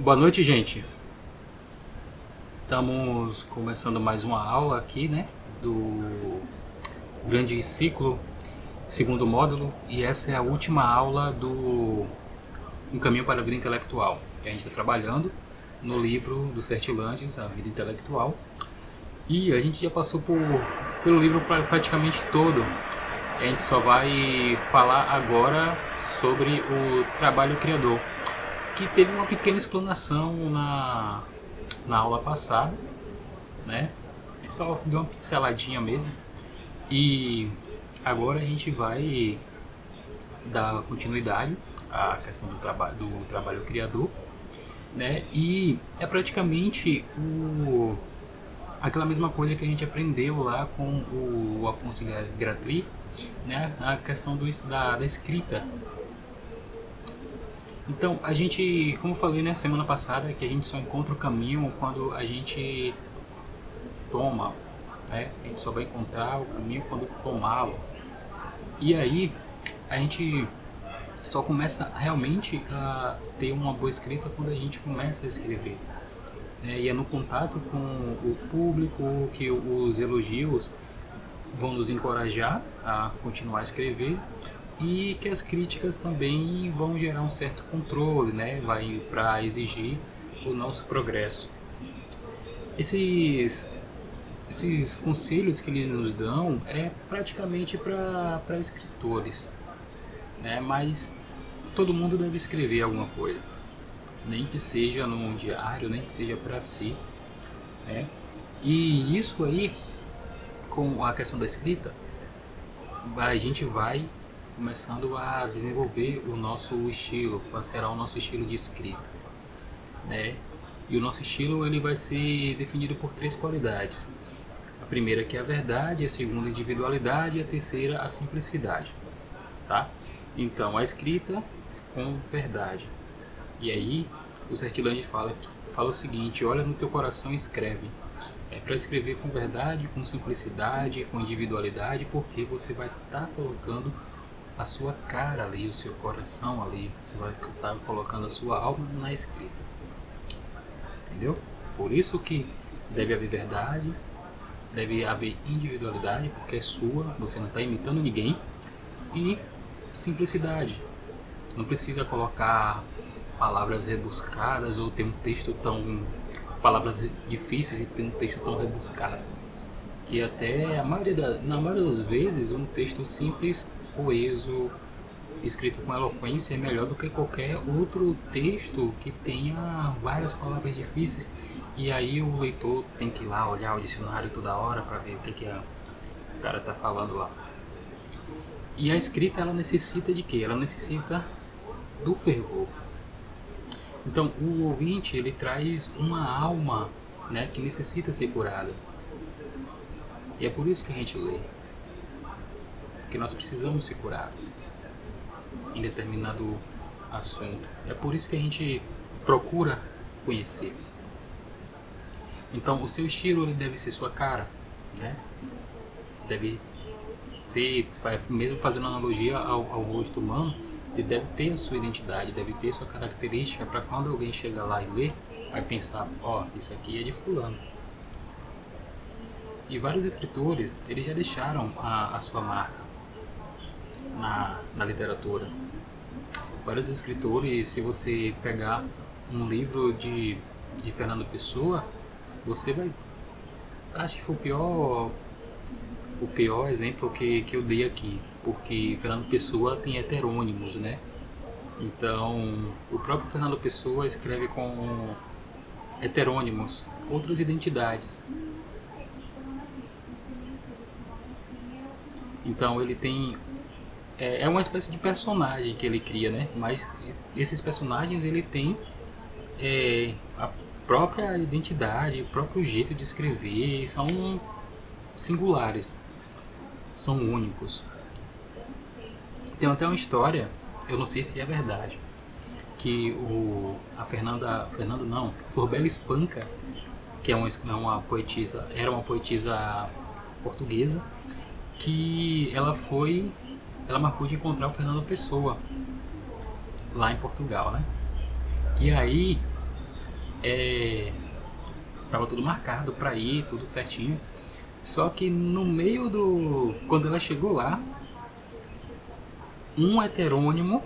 Boa noite, gente. Estamos começando mais uma aula aqui, né? Do grande ciclo, segundo módulo, e essa é a última aula do Um Caminho para a Vida Intelectual, que a gente está trabalhando no livro do Sertilanges, A Vida Intelectual. E a gente já passou por, pelo livro praticamente todo. A gente só vai falar agora sobre o trabalho criador, que teve uma pequena explanação na, na aula passada, né? Só deu uma pinceladinha mesmo. E agora a gente vai dar continuidade à questão do trabalho do trabalho criador, né? E é praticamente o aquela mesma coisa que a gente aprendeu lá com o Afonso Gratry, né? A questão do, da, da escrita. Então, a gente, como eu falei né, semana passada, que a gente só encontra o caminho quando a gente toma, né? A gente só vai encontrar o caminho quando tomá-lo. E aí, a gente só começa realmente a ter uma boa escrita quando a gente começa a escrever. É, e é no contato com o público que os elogios vão nos encorajar a continuar a escrever e que as críticas também vão gerar um certo controle, né? Vai para exigir o nosso progresso. Esses esses conselhos que eles nos dão é praticamente para escritores, né? Mas todo mundo deve escrever alguma coisa nem que seja num diário, nem que seja para si. Né? E isso aí, com a questão da escrita, a gente vai começando a desenvolver o nosso estilo, qual será o nosso estilo de escrita. Né? E o nosso estilo ele vai ser definido por três qualidades. A primeira que é a verdade, a segunda a individualidade e a terceira a simplicidade. Tá? Então a escrita com verdade. E aí o Sertilange fala, fala o seguinte, olha no teu coração e escreve. É para escrever com verdade, com simplicidade, com individualidade, porque você vai estar tá colocando a sua cara ali, o seu coração ali, você vai estar tá colocando a sua alma na escrita. Entendeu? Por isso que deve haver verdade, deve haver individualidade, porque é sua, você não está imitando ninguém, e simplicidade. Não precisa colocar palavras rebuscadas ou ter um texto tão palavras difíceis e ter um texto tão rebuscado. E até a maioria da, na maioria das vezes um texto simples, coeso, escrito com eloquência é melhor do que qualquer outro texto que tenha várias palavras difíceis e aí o leitor tem que ir lá olhar o dicionário toda hora para ver o que, que a, o cara está falando lá. E a escrita ela necessita de quê? Ela necessita do fervor. Então, o ouvinte ele traz uma alma, né, que necessita ser curada. E é por isso que a gente lê. Que nós precisamos ser curados em determinado assunto. É por isso que a gente procura conhecer. Então, o seu estilo deve ser sua cara, né? Deve ser, mesmo fazendo analogia ao, ao rosto humano, ele deve ter a sua identidade, deve ter sua característica para quando alguém chegar lá e ler, vai pensar, ó, oh, isso aqui é de fulano. E vários escritores, eles já deixaram a, a sua marca na, na literatura. Vários escritores, se você pegar um livro de, de Fernando Pessoa, você vai. Acho que foi o pior, o pior exemplo que, que eu dei aqui porque Fernando Pessoa tem heterônimos, né? Então, o próprio Fernando Pessoa escreve com heterônimos, outras identidades. Então, ele tem é, é uma espécie de personagem que ele cria, né? Mas esses personagens ele tem é, a própria identidade, o próprio jeito de escrever, são singulares, são únicos. Tem até uma história, eu não sei se é verdade, que o, a Fernanda, Fernando não, Florbela Espanca, que é uma, é uma poetisa, era uma poetisa portuguesa, que ela foi, ela marcou de encontrar o Fernando Pessoa lá em Portugal, né? E aí é, tava tudo marcado para ir, tudo certinho. Só que no meio do. Quando ela chegou lá, um heterônimo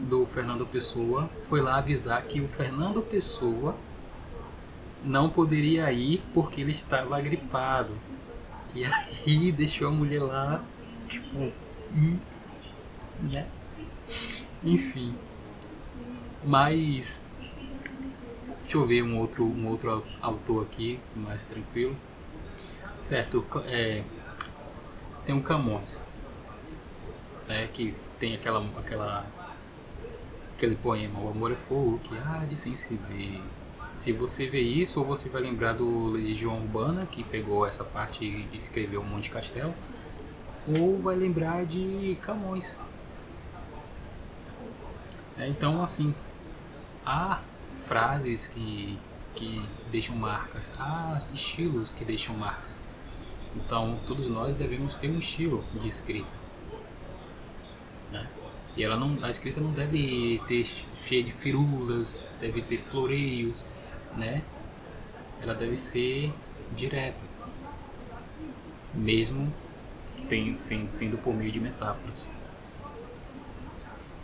do Fernando Pessoa foi lá avisar que o Fernando Pessoa não poderia ir porque ele estava gripado. E aí deixou a mulher lá, tipo. Né? Enfim. Mas. Deixa eu ver um outro, um outro autor aqui, mais tranquilo. Certo, é, tem um Camões, né, que tem aquela, aquela, aquele poema, O amor é fogo que há de sem se ver. Se você vê isso, ou você vai lembrar do Legião Urbana, que pegou essa parte e escreveu Monte Castelo, ou vai lembrar de Camões. É, então, assim, há frases que, que deixam marcas, há estilos que deixam marcas. Então, todos nós devemos ter um estilo de escrita. Né? E ela não, a escrita não deve ter cheia de firulas, deve ter floreios, né? Ela deve ser direta, mesmo tem, sendo, sendo por meio de metáforas.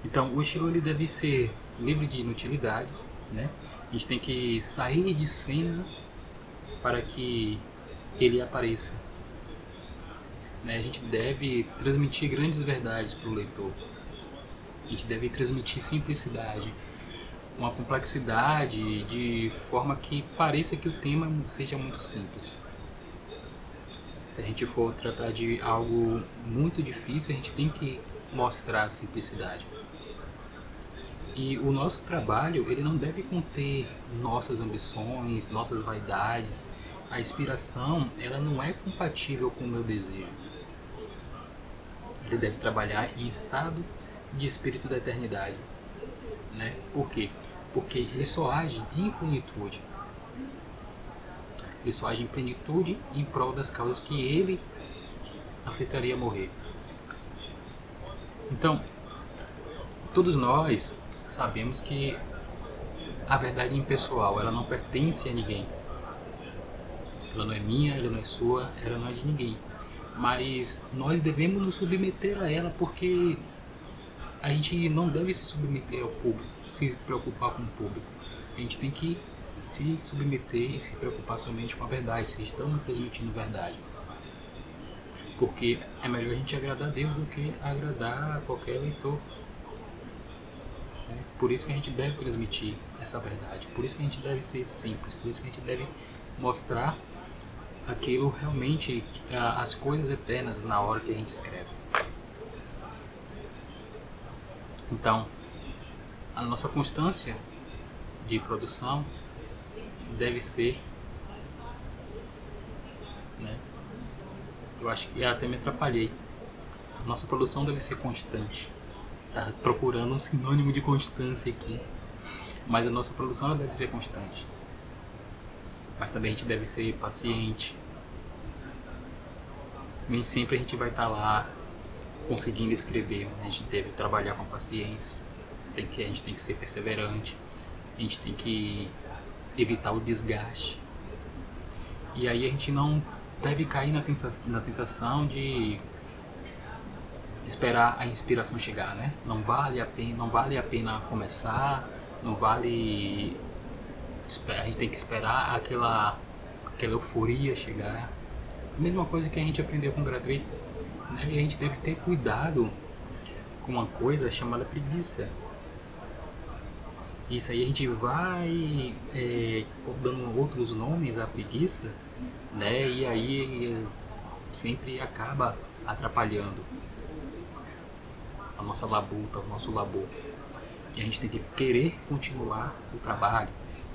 Então, o estilo ele deve ser livre de inutilidades, né? A gente tem que sair de cena para que ele apareça. Né? A gente deve transmitir grandes verdades para o leitor. A gente deve transmitir simplicidade, uma complexidade de forma que pareça que o tema seja muito simples. Se a gente for tratar de algo muito difícil, a gente tem que mostrar a simplicidade. E o nosso trabalho, ele não deve conter nossas ambições, nossas vaidades. A inspiração, ela não é compatível com o meu desejo ele deve trabalhar em estado de espírito da eternidade. Né? Por quê? Porque ele só age em plenitude. Ele só age em plenitude em prol das causas que ele aceitaria morrer. Então, todos nós sabemos que a verdade impessoal, ela não pertence a ninguém. Ela não é minha, ela não é sua, ela não é de ninguém mas nós devemos nos submeter a ela porque a gente não deve se submeter ao público, se preocupar com o público. A gente tem que se submeter e se preocupar somente com a verdade, se estamos transmitindo verdade. Porque é melhor a gente agradar a Deus do que agradar a qualquer leitor. Por isso que a gente deve transmitir essa verdade, por isso que a gente deve ser simples, por isso que a gente deve mostrar aquilo realmente as coisas eternas na hora que a gente escreve. Então, a nossa constância de produção deve ser, né? Eu acho que até me atrapalhei. A nossa produção deve ser constante. Tá procurando um sinônimo de constância aqui. Mas a nossa produção deve ser constante mas também a gente deve ser paciente. Nem sempre a gente vai estar tá lá conseguindo escrever, né? a gente deve trabalhar com paciência, tem que, a gente tem que ser perseverante, a gente tem que evitar o desgaste. E aí a gente não deve cair na tentação de esperar a inspiração chegar, né? Não vale a pena, não vale a pena começar, não vale a gente tem que esperar aquela, aquela euforia chegar. Mesma coisa que a gente aprendeu com o gratuito. Né? E a gente deve ter cuidado com uma coisa chamada preguiça. Isso aí a gente vai é, dando outros nomes à preguiça, né? E aí sempre acaba atrapalhando a nossa labuta, o nosso labor. E a gente tem que querer continuar o trabalho,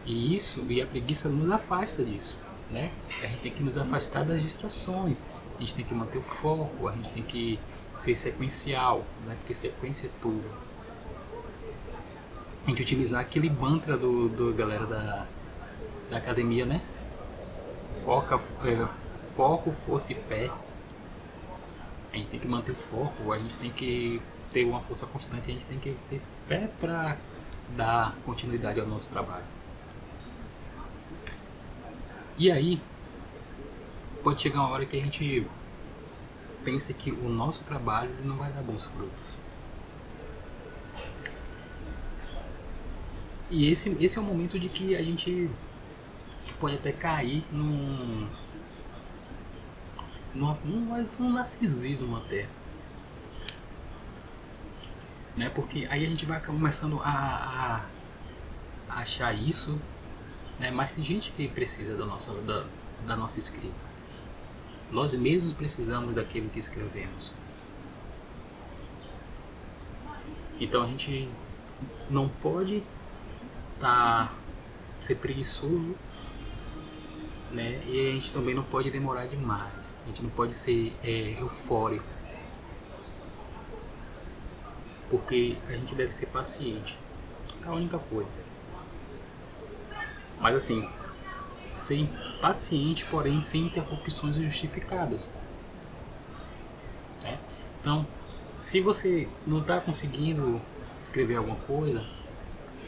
e isso, e a preguiça nos afasta disso, né? A gente tem que nos afastar das distrações, a gente tem que manter o foco, a gente tem que ser sequencial, né? Porque sequência é tudo. A gente utilizar aquele mantra do, do galera da, da academia, né? Foca, é, foco, força e fé. A gente tem que manter o foco, a gente tem que ter uma força constante, a gente tem que ter fé para dar continuidade ao nosso trabalho. E aí, pode chegar uma hora que a gente pense que o nosso trabalho não vai dar bons frutos. E esse, esse é o momento de que a gente pode até cair num, num, num, num narcisismo até. Né? Porque aí a gente vai começando a, a achar isso, né? mas tem gente que precisa da nossa, da, da nossa escrita. Nós mesmos precisamos daquilo que escrevemos. Então a gente não pode tá, ser preguiçoso, né? E a gente também não pode demorar demais. A gente não pode ser é, eufórico. Porque a gente deve ser paciente. É a única coisa. Mas assim, ser paciente, porém sem interrupções justificadas. É? Então, se você não está conseguindo escrever alguma coisa,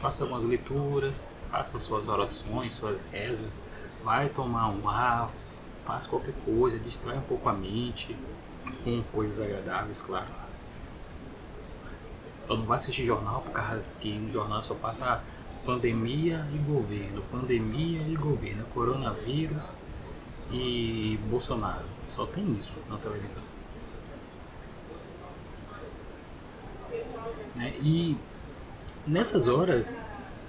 faça algumas leituras, faça suas orações, suas rezas, vai tomar um ar, faça qualquer coisa, distrai um pouco a mente com coisas agradáveis, claro. Só não vai assistir jornal, porque no jornal só passa pandemia e governo, pandemia e governo, coronavírus e Bolsonaro. Só tem isso na televisão. Né? E nessas horas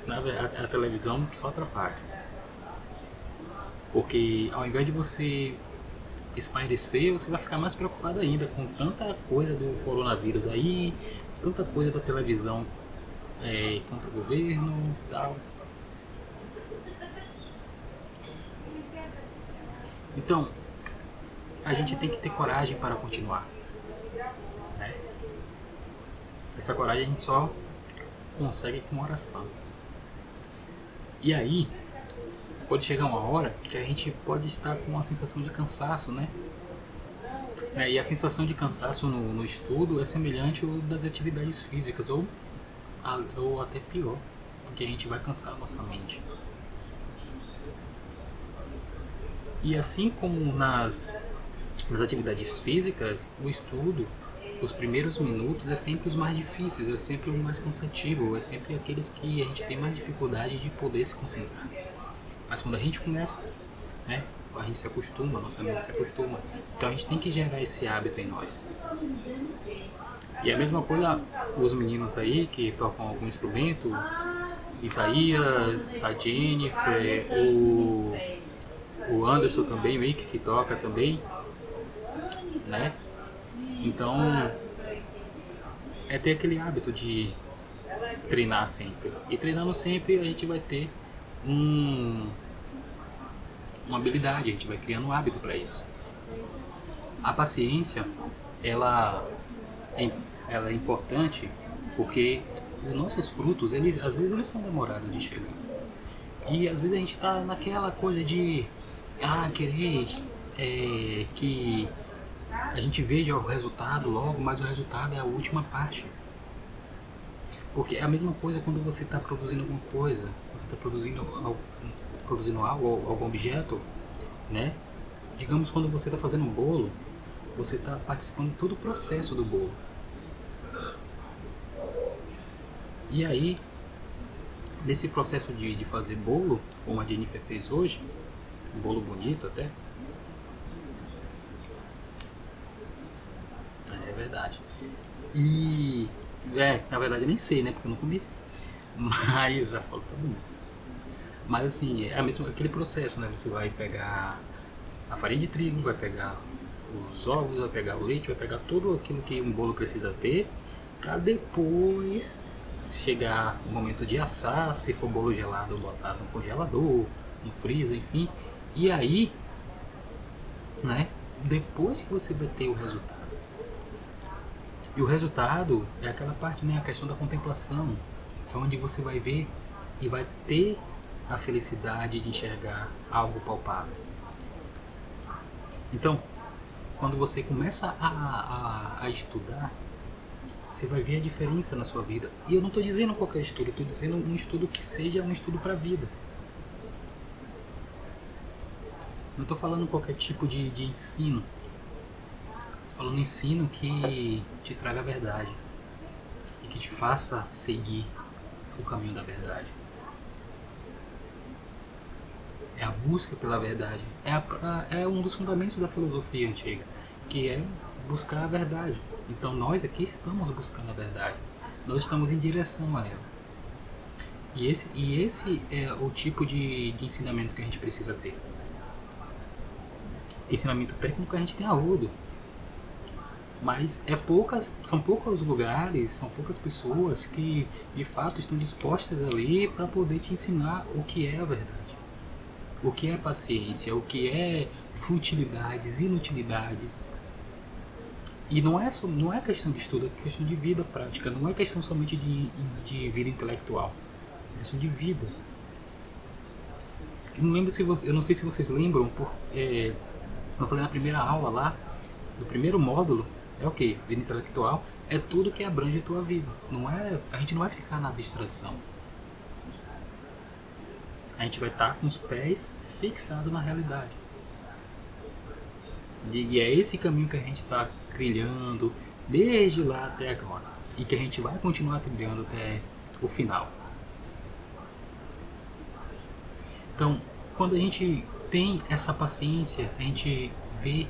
a, a televisão só atrapalha. Porque ao invés de você espairecer, você vai ficar mais preocupado ainda com tanta coisa do coronavírus aí, tanta coisa da televisão é, contra o governo tal. Então, a gente tem que ter coragem para continuar. Né? Essa coragem a gente só consegue com oração. E aí, pode chegar uma hora que a gente pode estar com uma sensação de cansaço, né? É, e a sensação de cansaço no, no estudo é semelhante ao das atividades físicas, ou, ou até pior, porque a gente vai cansar a nossa mente. E assim como nas, nas atividades físicas, o estudo os primeiros minutos é sempre os mais difíceis, é sempre o mais cansativo, é sempre aqueles que a gente tem mais dificuldade de poder se concentrar. Mas quando a gente começa, né, a gente se acostuma, a nossa mente se acostuma. Então a gente tem que gerar esse hábito em nós. E a mesma coisa os meninos aí que tocam algum instrumento, Isaías, a Jennifer, o, o Anderson também, o Mick que toca também, né? Então, é ter aquele hábito de treinar sempre. E treinando sempre a gente vai ter um, uma habilidade, a gente vai criando um hábito para isso. A paciência, ela é, ela é importante porque os nossos frutos, eles, às vezes eles são demorados de chegar. E às vezes a gente está naquela coisa de ah, querer é, que a gente veja o resultado logo, mas o resultado é a última parte. Porque é a mesma coisa quando você está produzindo alguma coisa, você está produzindo, produzindo algo, algum objeto, né? Digamos quando você está fazendo um bolo, você está participando de todo o processo do bolo. E aí, nesse processo de, de fazer bolo, como a Jennifer fez hoje, um bolo bonito até, verdade. E. É, na verdade eu nem sei, né? Porque eu não comi. Mas a foto tá bonita. Mas assim, é a mesma, aquele processo, né? Você vai pegar a farinha de trigo, vai pegar os ovos, vai pegar o leite, vai pegar tudo aquilo que um bolo precisa ter, para depois chegar o momento de assar, se for bolo gelado, botar no congelador, no freezer, enfim. E aí, né? Depois que você vai ter o resultado e o resultado é aquela parte, né, a questão da contemplação, é onde você vai ver e vai ter a felicidade de enxergar algo palpável. Então, quando você começa a, a, a estudar, você vai ver a diferença na sua vida. E eu não estou dizendo qualquer estudo, estou dizendo um estudo que seja um estudo para a vida. Não estou falando qualquer tipo de, de ensino. Estou falando ensino que te traga a verdade e que te faça seguir o caminho da verdade. É a busca pela verdade. É, a, é um dos fundamentos da filosofia antiga, que é buscar a verdade. Então nós aqui estamos buscando a verdade. Nós estamos em direção a ela. E esse, e esse é o tipo de, de ensinamento que a gente precisa ter. Ensinamento técnico a gente tem agudo. Mas é poucas, são poucos lugares, são poucas pessoas que de fato estão dispostas ali para poder te ensinar o que é a verdade. O que é paciência, o que é futilidades, inutilidades. E não é, só, não é questão de estudo, é questão de vida prática, não é questão somente de, de vida intelectual questão de vida. Eu não lembro se você, eu não sei se vocês lembram, por, é, eu falei na primeira aula lá, do primeiro módulo, é o que? Vida intelectual é tudo que abrange a tua vida. Não é, a gente não vai ficar na abstração. A gente vai estar com os pés fixados na realidade. E, é esse caminho que a gente está trilhando desde lá até agora. E que a gente vai continuar trilhando até o final. Então, quando a gente tem essa paciência, a gente vê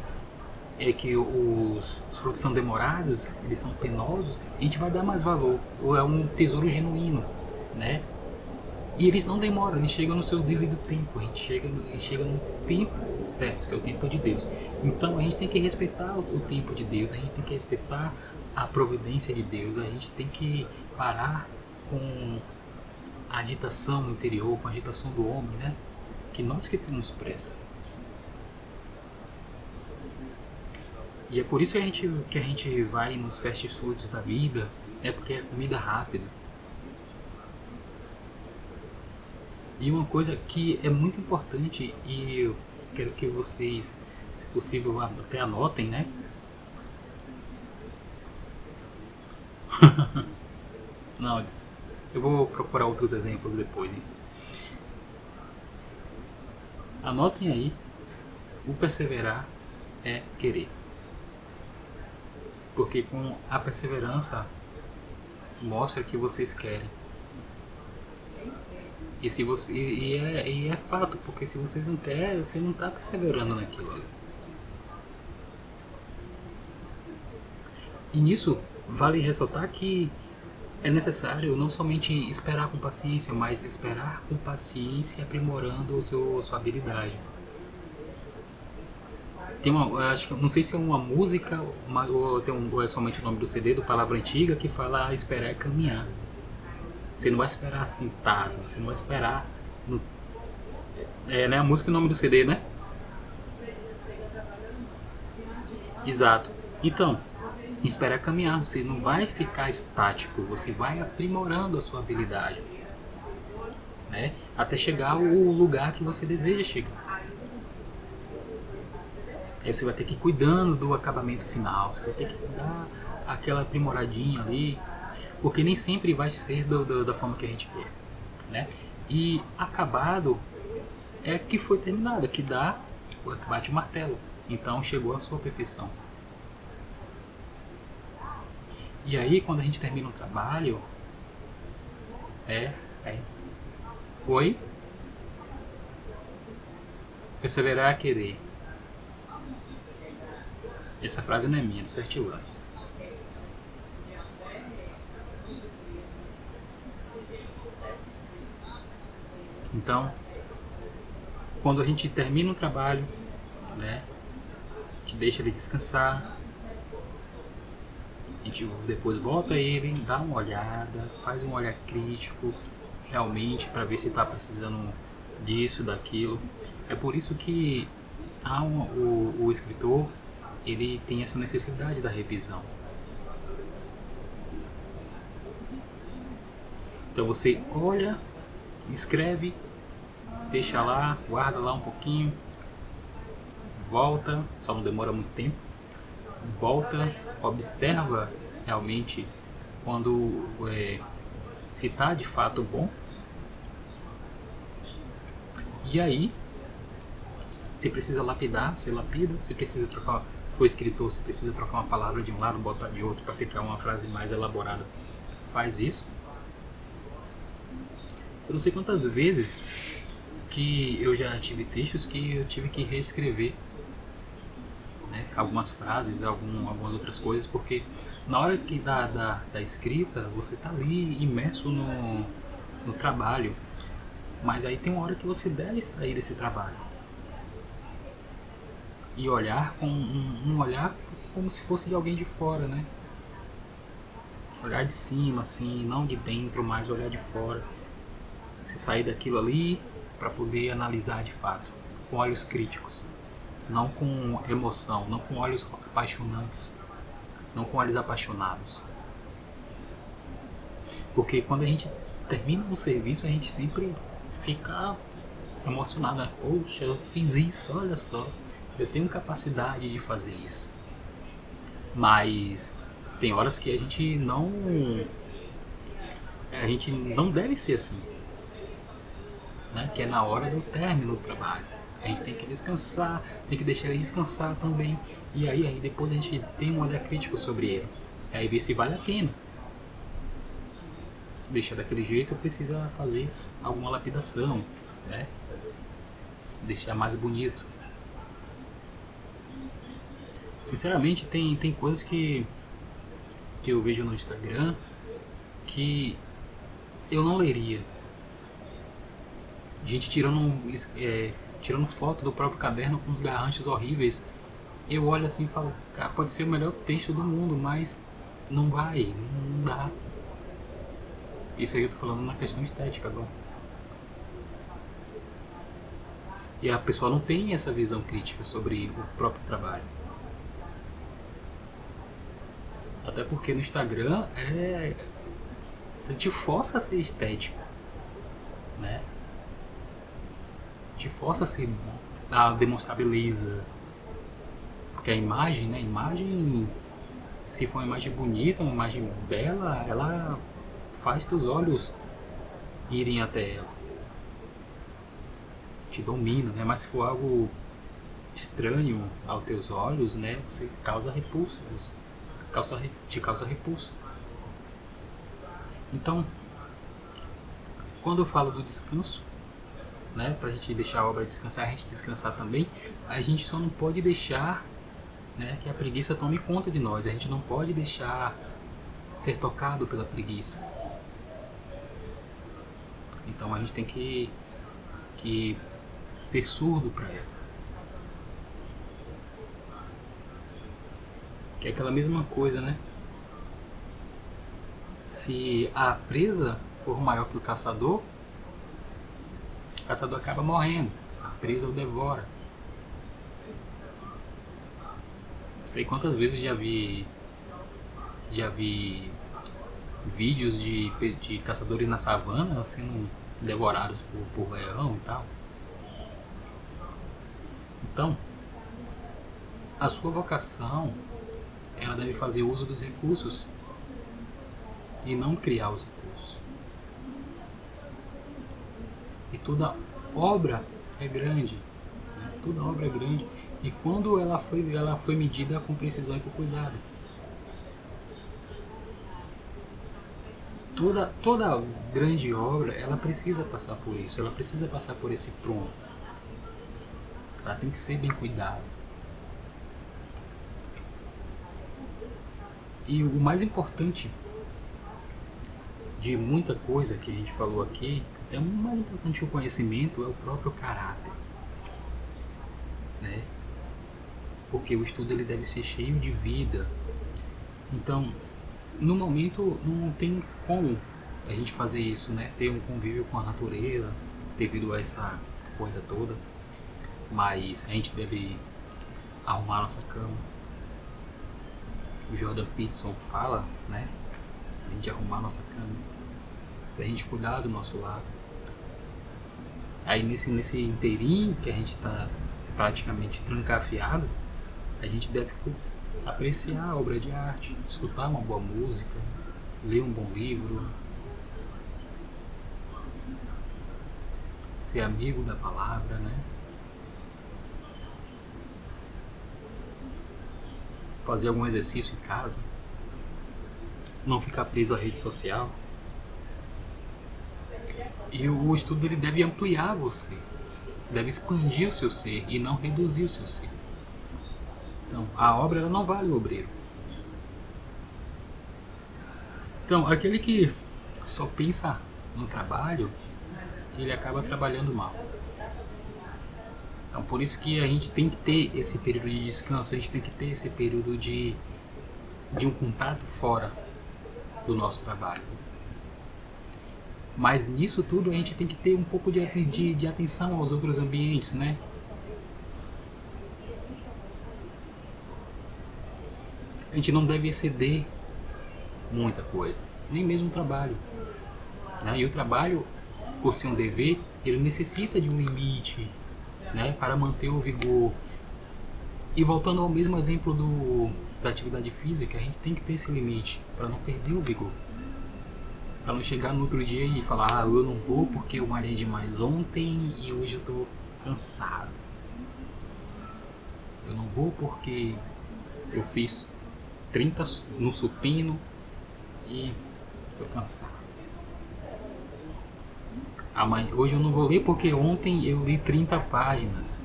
é, que os, os frutos são demorados, eles são penosos, a gente vai dar mais valor. Ou é um tesouro genuíno, né? E eles não demoram, eles chegam no seu devido tempo. A gente chega, no, chega no tempo certo, que é o tempo de Deus. Então a gente tem que respeitar o, o tempo de Deus, a gente tem que respeitar a providência de Deus, a gente tem que parar com a agitação interior, com a agitação do homem, né? Que nós que temos pressa. E é por isso que a gente, que a gente vai nos fast foods da vida, é porque é comida rápida. E uma coisa que é muito importante e eu quero que vocês, se possível, até anotem, né? Não, eu vou procurar outros exemplos depois. Hein? Anotem aí. O perseverar é querer. Porque com a perseverança mostra que vocês querem. E, se você, e, é, e é fato, porque se vocês não querem, você não está perseverando naquilo ali. E nisso vale ressaltar que é necessário não somente esperar com paciência, mas esperar com paciência, aprimorando o seu, sua habilidade. Tem uma, acho que não sei se é uma música uma, ou, tem um, ou é somente o nome do CD do Palavra Antiga que fala esperar é caminhar. Você não vai esperar sentado, você não vai esperar no, é, né, a música e o nome do CD, né? Exato. Então, esperar caminhar. Você não vai ficar estático, você vai aprimorando a sua habilidade. Né? Até chegar ao lugar que você deseja chegar. Aí você vai ter que ir cuidando do acabamento final, você vai ter que dar aquela aprimoradinha ali, porque nem sempre vai ser do, do, da forma que a gente quer. Né? E acabado é que foi terminado, que dá, bate o martelo. Então chegou a sua perfeição. E aí, quando a gente termina um trabalho, é, é. Oi? Perseverar a querer. Essa frase não é minha, é do Certilantes. Então, quando a gente termina um trabalho, né, que deixa ele descansar, a gente depois volta ele, dá uma olhada, faz um olhar crítico realmente para ver se está precisando disso, daquilo. É por isso que há um, o, o escritor ele tem essa necessidade da revisão. Então você olha, escreve, deixa lá, guarda lá um pouquinho, volta, só não demora muito tempo, volta, observa realmente quando é, se está de fato bom. E aí, Se precisa lapidar, você lapida. Se precisa trocar, se for escritor, se precisa trocar uma palavra de um lado, botar de outro para ficar uma frase mais elaborada, faz isso. Eu não sei quantas vezes que eu já tive textos que eu tive que reescrever né, algumas frases, algum, algumas outras coisas, porque na hora que da, da, da escrita você está ali imerso no, no trabalho, mas aí tem uma hora que você deve sair desse trabalho e olhar com um, um olhar como se fosse de alguém de fora, né? Olhar de cima, assim, não de dentro, mas olhar de fora. Se sair daquilo ali para poder analisar de fato, com olhos críticos não com emoção, não com olhos apaixonantes, não com olhos apaixonados. Porque quando a gente termina um serviço, a gente sempre fica emocionado. Né? Poxa, eu fiz isso, olha só, eu tenho capacidade de fazer isso. Mas tem horas que a gente não. A gente não deve ser assim. Né? Que é na hora do término do trabalho a gente tem que descansar, tem que deixar ele descansar também. E aí, aí depois a gente tem um olhar crítico sobre ele. Aí ver se vale a pena. Deixar daquele jeito precisa fazer alguma lapidação, né? Deixar mais bonito. Sinceramente tem, tem coisas que, que eu vejo no Instagram que eu não leria. Gente tirando é, tirando foto do próprio caderno com uns garranchos horríveis. Eu olho assim e falo, cara, pode ser o melhor texto do mundo, mas não vai, não dá. Isso aí eu tô falando na questão estética agora. E a pessoa não tem essa visão crítica sobre o próprio trabalho. Até porque no Instagram é. te força a ser estético. Né? Te força a, ser, a demonstrar beleza. Porque a imagem, né? A imagem, se for uma imagem bonita, uma imagem bela, ela faz teus olhos irem até ela. Te domina, né? Mas se for algo estranho aos teus olhos, né? Você causa repulsa. Você causa, te causa repulsa. Então, quando eu falo do descanso, né, para a gente deixar a obra descansar, a gente descansar também, a gente só não pode deixar né, que a preguiça tome conta de nós, a gente não pode deixar ser tocado pela preguiça. Então a gente tem que, que ser surdo para ela. Que é aquela mesma coisa, né? Se a presa for maior que o caçador, caçador acaba morrendo. A presa o devora. Não sei quantas vezes já vi. Já vi vídeos de, de caçadores na savana sendo devorados por, por leão e tal. Então, a sua vocação ela deve fazer uso dos recursos e não criar os recursos. E toda obra é grande. Né? Toda obra é grande. E quando ela foi, ela foi medida com precisão e com cuidado. Toda, toda grande obra, ela precisa passar por isso. Ela precisa passar por esse pronto. Ela tem que ser bem cuidada. E o mais importante de muita coisa que a gente falou aqui é o mais importante que o conhecimento é o próprio caráter. Né? Porque o estudo ele deve ser cheio de vida. Então, no momento não tem como a gente fazer isso, né? Ter um convívio com a natureza devido a essa coisa toda. Mas a gente deve arrumar nossa cama. O Jordan Peterson fala, né? A gente arrumar nossa cama. Pra gente cuidar do nosso lar Aí nesse, nesse inteirinho que a gente está praticamente trancafiado, a gente deve apreciar a obra de arte, escutar uma boa música, ler um bom livro, ser amigo da palavra, né? Fazer algum exercício em casa, não ficar preso à rede social. E o estudo ele deve ampliar você, deve expandir o seu ser e não reduzir o seu ser. Então, a obra ela não vale o obreiro. Então, aquele que só pensa no trabalho, ele acaba trabalhando mal. Então, por isso que a gente tem que ter esse período de descanso, a gente tem que ter esse período de, de um contato fora do nosso trabalho. Mas nisso tudo a gente tem que ter um pouco de, de, de atenção aos outros ambientes, né? A gente não deve exceder muita coisa, nem mesmo o trabalho. Né? E o trabalho, por ser um dever, ele necessita de um limite né? para manter o vigor. E voltando ao mesmo exemplo do, da atividade física, a gente tem que ter esse limite para não perder o vigor. Para não chegar no outro dia e falar, ah, eu não vou porque eu malhei demais ontem e hoje eu estou cansado. Eu não vou porque eu fiz 30 no supino e estou cansado. Amanhã, hoje eu não vou ler porque ontem eu li 30 páginas.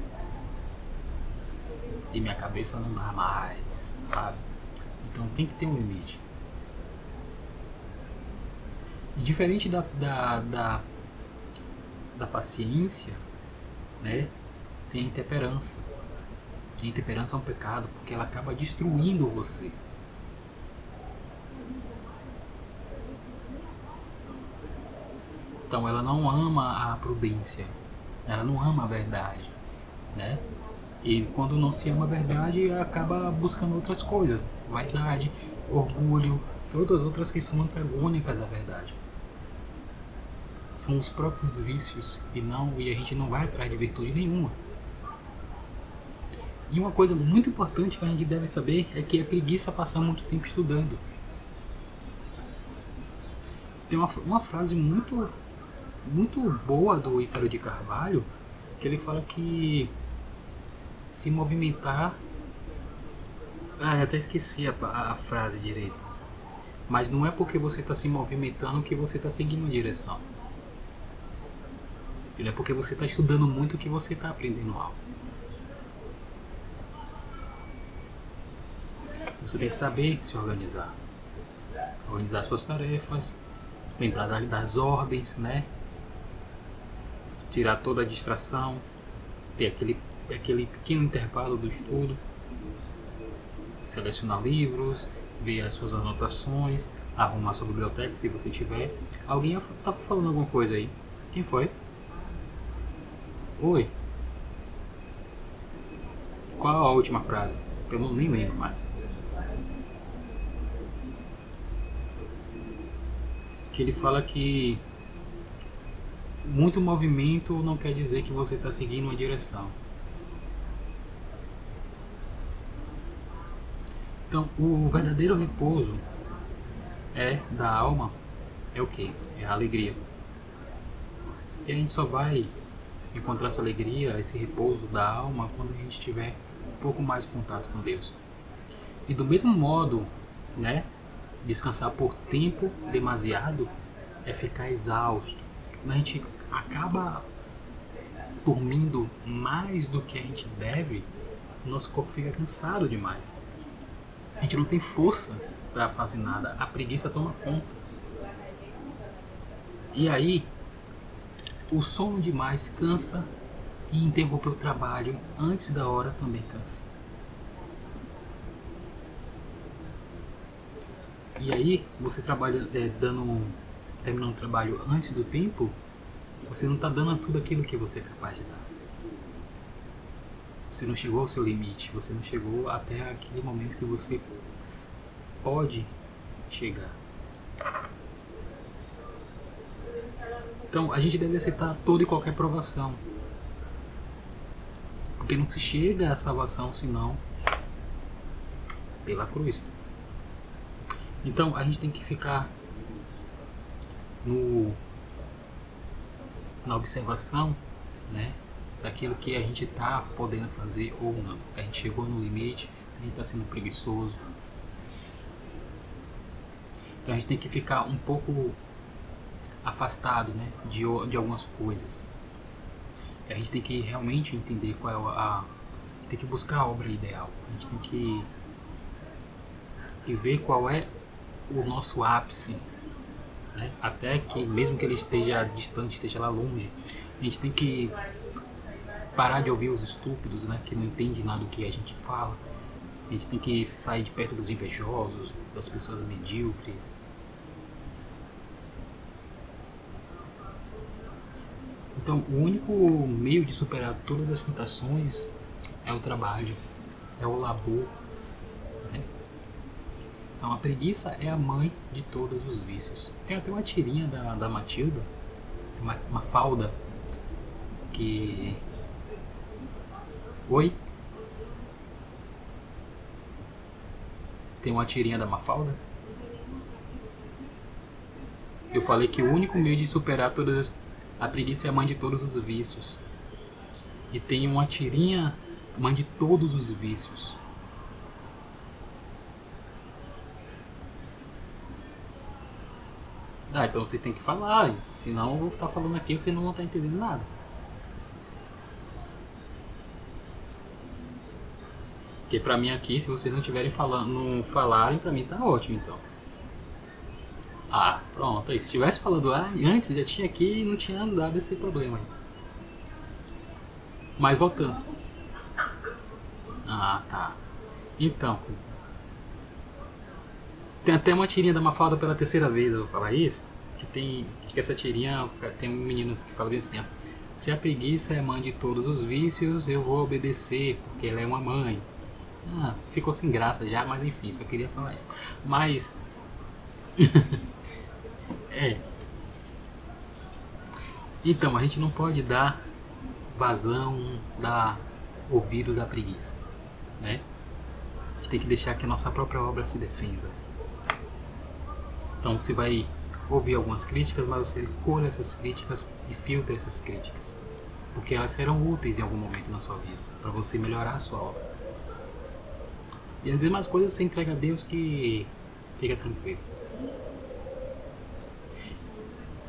E minha cabeça não dá mais, sabe? Então tem que ter um limite. E diferente da, da, da, da paciência, né? Tem a intemperança. A intemperança é um pecado porque ela acaba destruindo você. Então ela não ama a prudência, ela não ama a verdade, né? E quando não se ama a verdade, acaba buscando outras coisas, vaidade, orgulho, todas as outras que são antagônicas à verdade são os próprios vícios e não e a gente não vai atrás de virtude nenhuma. E uma coisa muito importante que a gente deve saber é que é preguiça passar muito tempo estudando. Tem uma, uma frase muito muito boa do Ícaro de Carvalho que ele fala que se movimentar ah, até esqueci a, a frase direito. Mas não é porque você está se movimentando que você está seguindo direção. É porque você está estudando muito que você está aprendendo algo. Você tem que saber se organizar. Organizar suas tarefas, lembrar das ordens, né? Tirar toda a distração, ter aquele, aquele pequeno intervalo do estudo, selecionar livros, ver as suas anotações, arrumar sua biblioteca se você tiver. Alguém está falando alguma coisa aí? Quem foi? Oi. Qual a última frase? Eu não nem lembro mais. Que ele fala que muito movimento não quer dizer que você está seguindo uma direção. Então, o verdadeiro repouso é da alma é o que? É a alegria. E a gente só vai encontrar essa alegria, esse repouso da alma quando a gente tiver um pouco mais contato com Deus. E do mesmo modo, né, descansar por tempo demasiado é ficar exausto. A gente acaba dormindo mais do que a gente deve, nosso corpo fica cansado demais. A gente não tem força para fazer nada, a preguiça toma conta. E aí o sono demais cansa e interromper o trabalho antes da hora também cansa. E aí, você trabalha é, dando terminando o trabalho antes do tempo, você não está dando tudo aquilo que você é capaz de dar. Você não chegou ao seu limite, você não chegou até aquele momento que você pode chegar. Então a gente deve aceitar toda e qualquer provação. Porque não se chega à salvação senão pela cruz. Então a gente tem que ficar no, na observação né, daquilo que a gente está podendo fazer ou não. A gente chegou no limite, a gente está sendo preguiçoso. Então a gente tem que ficar um pouco afastado né, de, de algumas coisas. A gente tem que realmente entender qual é a. Tem que buscar a obra ideal. A gente tem que, que ver qual é o nosso ápice. Né? Até que, mesmo que ele esteja distante, esteja lá longe, a gente tem que parar de ouvir os estúpidos, né? Que não entendem nada do que a gente fala. A gente tem que sair de perto dos invejosos, das pessoas medíocres. Então, o único meio de superar todas as tentações é o trabalho, é o labor. Né? Então, a preguiça é a mãe de todos os vícios. Tem até uma tirinha da, da Matilda, uma, uma falda, que Oi? Tem uma tirinha da Mafalda? Eu falei que o único meio de superar todas as... a preguiça é a mãe de todos os vícios. E tem uma tirinha mãe de todos os vícios. Ah, então vocês têm que falar, senão eu vou estar falando aqui e vocês não vão estar entendendo nada. Porque pra mim aqui, se vocês não estiverem falando, não falarem, pra mim tá ótimo então. Pronto. Aí, se tivesse falando ah, antes, já tinha aqui e não tinha dado esse problema. Mas voltando. Ah, tá. Então. Tem até uma tirinha da Mafalda pela terceira vez, eu vou falar isso. Que tem. Que essa tirinha tem meninos que falam assim, se a preguiça é mãe de todos os vícios, eu vou obedecer, porque ela é uma mãe. Ah, ficou sem graça já, mas enfim, só queria falar isso. Mas. é. Então, a gente não pode dar vazão, dar ouvido da preguiça. Né? A gente tem que deixar que a nossa própria obra se defenda. Então você vai ouvir algumas críticas, mas você colhe essas críticas e filtra essas críticas. Porque elas serão úteis em algum momento na sua vida, para você melhorar a sua obra. E as demais coisas você entrega a Deus que fica tranquilo.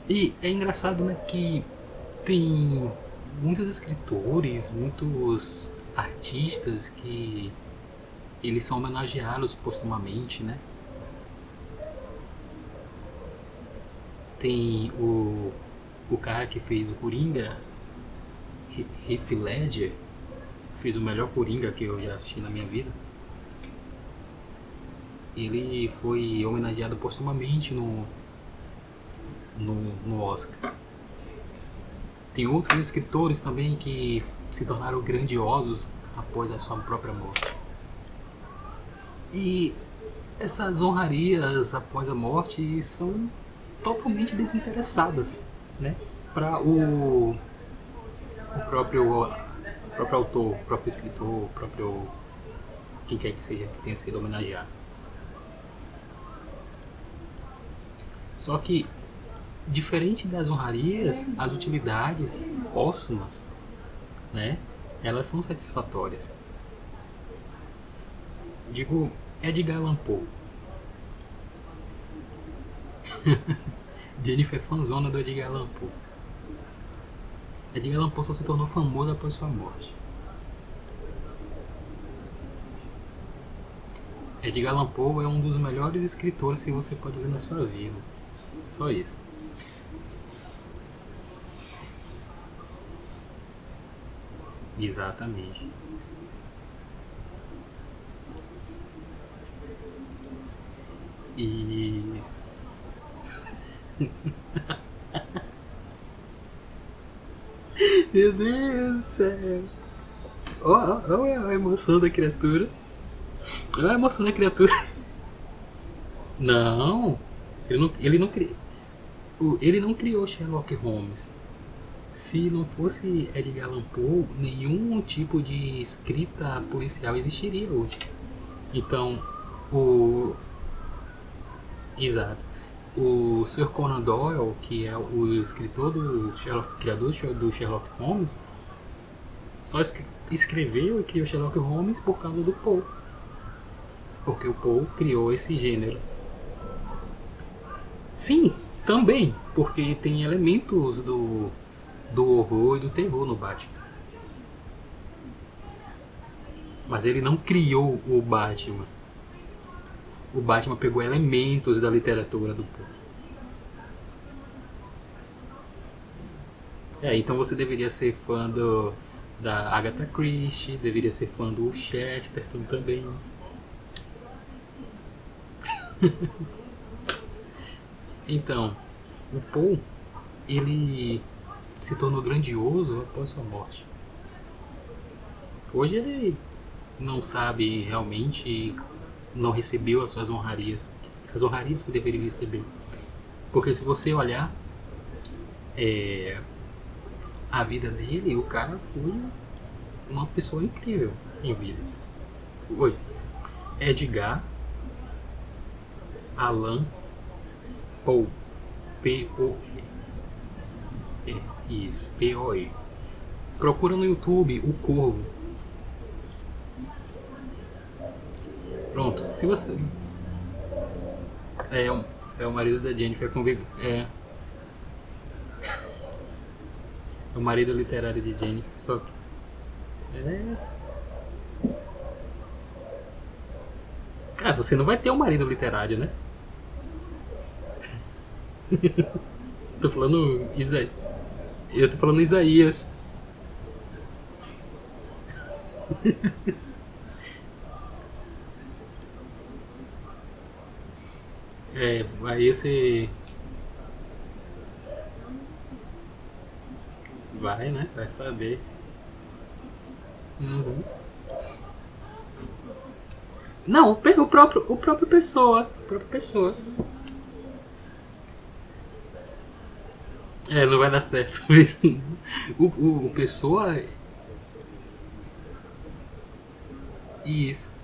E é engraçado né, que tem muitos escritores, muitos artistas que eles são homenageados postumamente, né? Tem o, o cara que fez o Coringa, Heath Ledger, fez o melhor Coringa que eu já assisti na minha vida ele foi homenageado postumamente no, no, no Oscar. Tem outros escritores também que se tornaram grandiosos após a sua própria morte. E essas honrarias após a morte são totalmente desinteressadas, né? Para o, o próprio, o próprio autor, o próprio escritor, o próprio quem quer que seja que tenha sido homenageado. Só que, diferente das honrarias, as utilidades póstumas, né, elas são satisfatórias. Digo, Edgar Allan Poe. Jennifer é fanzona do Edgar Allan Poe. Edgar Allan Poe só se tornou famoso após sua morte. Edgar Allan Poe é um dos melhores escritores que você pode ver na sua vida. Só isso. Exatamente. Isso. Meu Deus do céu. Olha a emoção da criatura. Olha a emoção da criatura. Não. Ele não, ele não, cri, ele não criou Sherlock Holmes. Se não fosse Edgar Allan Poe, nenhum tipo de escrita policial existiria hoje. Então, o. Exato. O Sir Conan Doyle, que é o escritor do Sherlock, criador do Sherlock Holmes, só escreveu e criou Sherlock Holmes por causa do Poe. Porque o Poe criou esse gênero. Sim, também, porque tem elementos do, do horror e do terror no Batman. Mas ele não criou o Batman. O Batman pegou elementos da literatura do Poe. É, então você deveria ser fã do, da Agatha Christie, deveria ser fã do Chesterton também. então, o Poe, ele se tornou grandioso após sua morte. Hoje ele não sabe realmente, não recebeu as suas honrarias, as honrarias que deveria receber. Porque se você olhar é, a vida dele, o cara foi uma pessoa incrível em vida. Oi. Edgar Alan Poe. P-O-E. Isso, P-O-E. Procura no YouTube o Corvo. Pronto. Se você. É, é o marido da Jennifer Convic. É. É o marido literário de Jennifer, só que. É. Cara, você não vai ter um marido literário, né? tô falando Isaías. Eu tô falando Isaías. é, aí você. Vai, né? Vai saber. Uhum. Não, o próprio, o próprio pessoa. O próprio pessoa. É, não vai dar certo. o, o, o pessoa. Isso.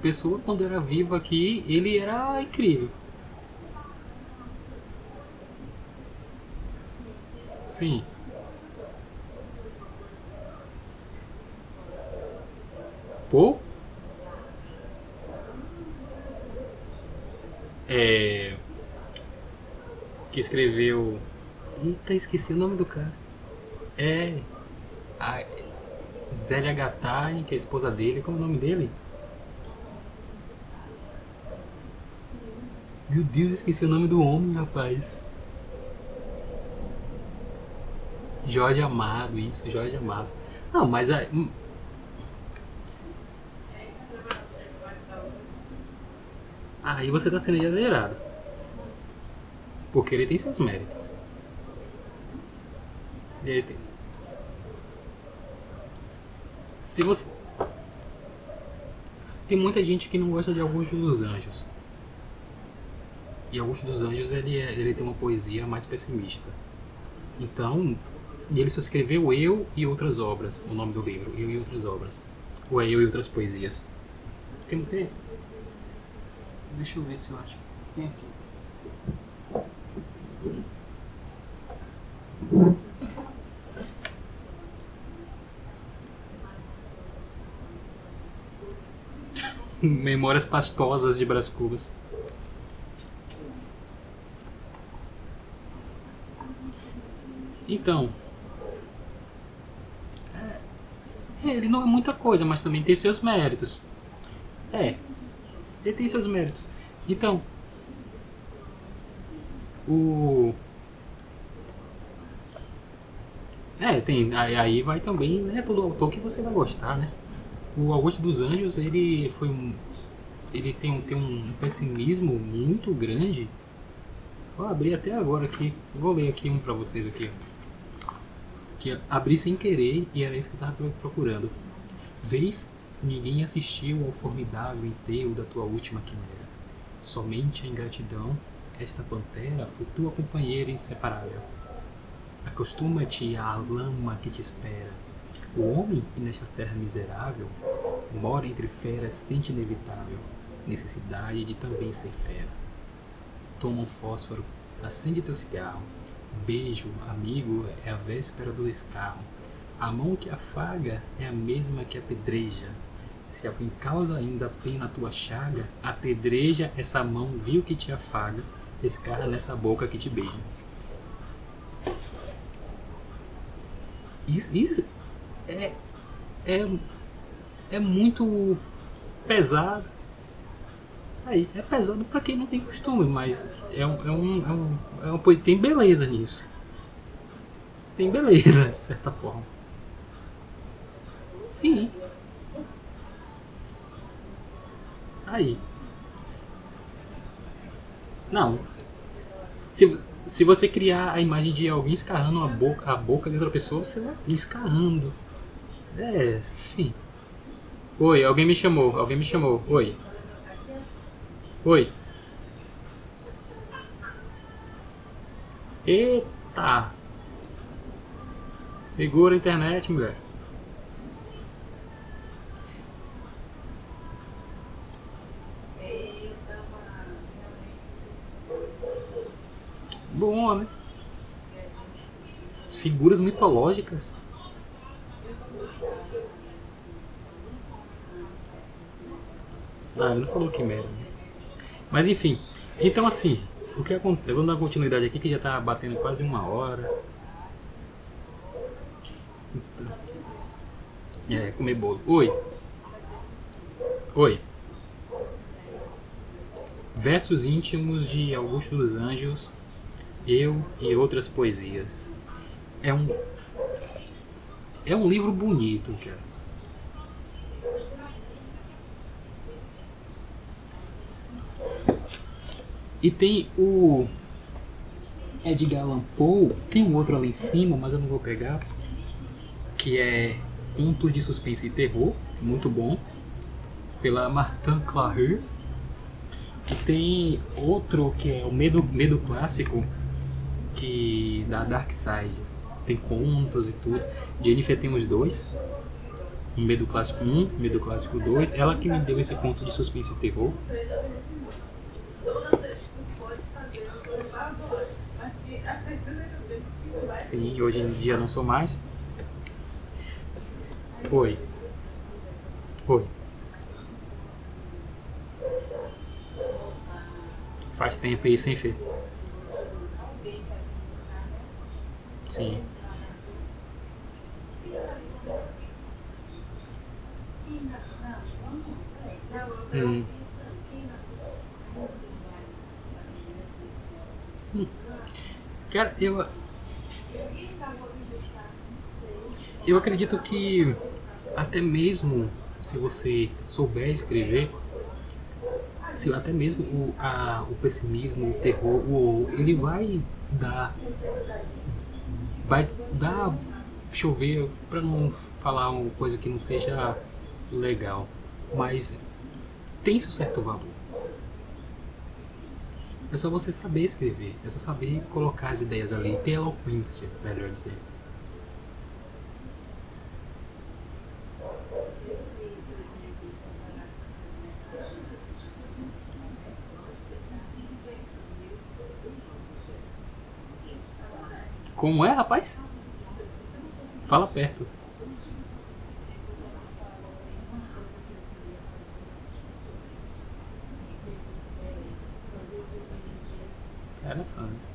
Pessoa quando era vivo aqui, ele era incrível. Sim. Pô? É. Que escreveu Eita, esqueci o nome do cara. É. A Zélia Gattai, que é a esposa dele. Qual é o nome dele? Meu Deus, esqueci o nome do homem, rapaz. Jorge Amado, isso, Jorge Amado. Não, mas a. Hum. Aí você tá sendo exagerado. Porque ele tem seus méritos. Se você. Tem muita gente que não gosta de Augusto dos Anjos. E Augusto dos Anjos ele, é, ele tem uma poesia mais pessimista. Então, ele só escreveu Eu e Outras Obras, o nome do livro, Eu e Outras Obras. Ou é Eu e Outras Poesias. Tem, tem? Deixa eu ver se eu acho. Tem aqui. Memórias pastosas de Brás Cubas. Então. É, ele não é muita coisa, mas também tem seus méritos. É. Ele tem seus méritos. Então. O. É, tem. Aí vai também, né? Todo autor que você vai gostar, né? O Augusto dos Anjos ele foi um, ele tem um, tem um pessimismo muito grande. Vou abrir até agora aqui. Vou ler aqui um para vocês aqui. Que abri sem querer e era isso que eu estava procurando. Vês, ninguém assistiu ao formidável enterro da tua última quimera. Somente a ingratidão, esta pantera foi tua companheira inseparável. Acostuma-te à lama que te espera o homem que nesta terra miserável mora entre feras sente inevitável necessidade de também ser fera. Toma um fósforo, acende teu cigarro. Beijo, amigo, é a véspera do escarro. A mão que afaga é a mesma que apedreja. Se alguém causa ainda pena a tua chaga, apedreja essa mão vil que te afaga, escarra nessa boca que te beija. Isso, isso é, é, é muito pesado. Aí, é pesado para quem não tem costume, mas é é um, é um, é um, tem beleza nisso. Tem beleza, de certa forma. Sim. Aí. Não. Se, se você criar a imagem de alguém escarrando a boca, a boca de outra pessoa, você vai escarrando. É, enfim. Oi, alguém me chamou, alguém me chamou. Oi. Oi. Eita! Segura a internet, mulher. Bom, né? As figuras mitológicas. Ah, ele não falou que merda. Mas enfim, então assim, o que acontece? Vamos dar continuidade aqui que já tá batendo quase uma hora. É, comer bolo. Oi. Oi. Versos íntimos de Augusto dos Anjos, Eu e outras poesias. É um é um livro bonito, cara. E tem o Edgar Allan Poe, tem um outro ali em cima, mas eu não vou pegar, que é Contos de Suspense e Terror, muito bom, pela Martin Claret. E tem outro que é o Medo, Medo Clássico, que da Dark Side. Tem contos e tudo. Jennifer tem os dois. Medo Clássico 1, Medo Clássico 2. Ela que me deu esse conto de suspense e terror. Sim, hoje em dia não sou mais. Oi. Oi. Faz tempo aí sem ver. Sim. Hum. Cara, eu Eu acredito que até mesmo se você souber escrever, se até mesmo o, a, o pessimismo, o terror, o, ele vai dar. Vai dar. chover para não falar uma coisa que não seja legal. Mas tem seu certo valor. É só você saber escrever, é só saber colocar as ideias ali, ter eloquência, melhor dizer. Como é, rapaz? Fala perto. Interessante.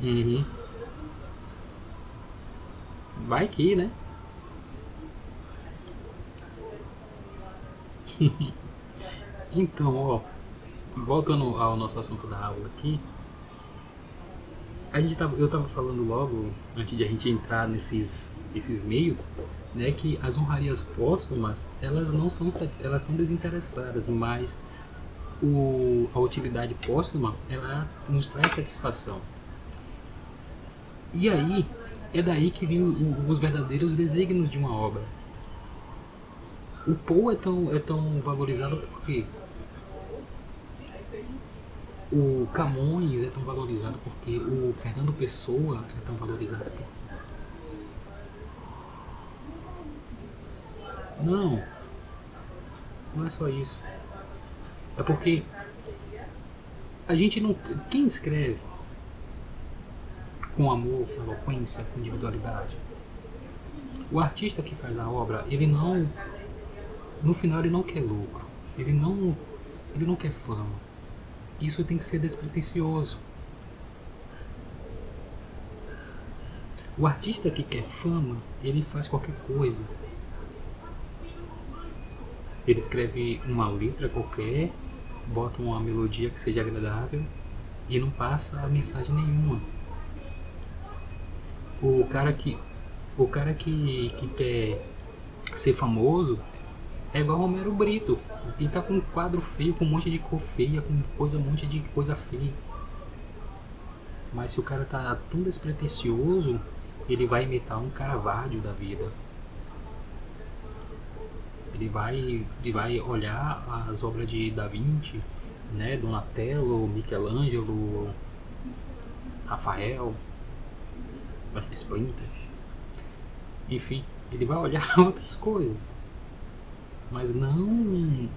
Uhum. Vai que, né? então, ó, voltando ao nosso assunto da aula aqui, a gente tava, eu estava falando logo, antes de a gente entrar nesses, nesses meios, né, que as honrarias póstumas, elas não são, elas são desinteressadas, mas o, a utilidade póstuma, ela nos traz satisfação. E aí, é daí que vem os verdadeiros desígnios de uma obra. O Poe é tão, é tão valorizado porque o Camões é tão valorizado porque o Fernando Pessoa é tão valorizado porque... Não, não é só isso. É porque a gente não. Quem escreve com amor, com eloquência, com individualidade? O artista que faz a obra, ele não. No final ele não quer lucro. Ele não. Ele não quer fama. Isso tem que ser despretensioso. O artista que quer fama, ele faz qualquer coisa. Ele escreve uma letra qualquer, bota uma melodia que seja agradável e não passa mensagem nenhuma. O cara que o cara que, que quer ser famoso é igual Romero Brito. Pinta com um quadro feio, com um monte de cor feia, com coisa, um monte de coisa feia. Mas se o cara tá tão despretensioso, ele vai imitar um Caravaggio da vida. Ele vai, ele vai olhar as obras de Da Vinci, né, Donatello, Michelangelo, Rafael, Splinter. Enfim, ele vai olhar outras coisas. Mas não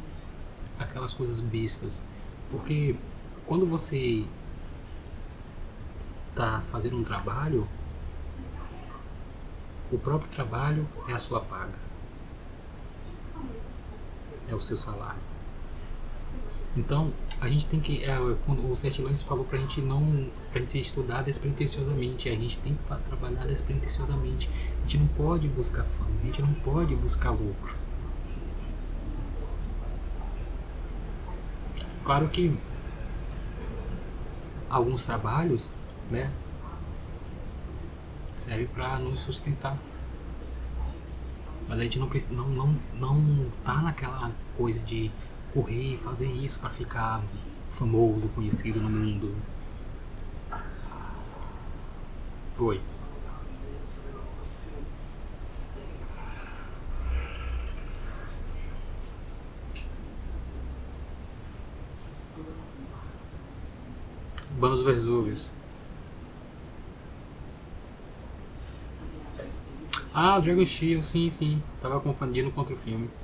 aquelas coisas bestas. Porque quando você está fazendo um trabalho, o próprio trabalho é a sua paga. É o seu salário. Então, a gente tem que. É, quando o Sete Lances falou pra gente não. pra gente estudar despretensiosamente. A gente tem que trabalhar despretensiosamente. A gente não pode buscar fama, a gente não pode buscar lucro. Claro que alguns trabalhos, né, serve para nos sustentar. Mas a gente não, não, não, não tá naquela coisa de correr, fazer isso para ficar famoso, conhecido no mundo. Oi. Banos Vesúvios. Ah, Dragon Shield, sim, sim. Tava confundindo com outro filme.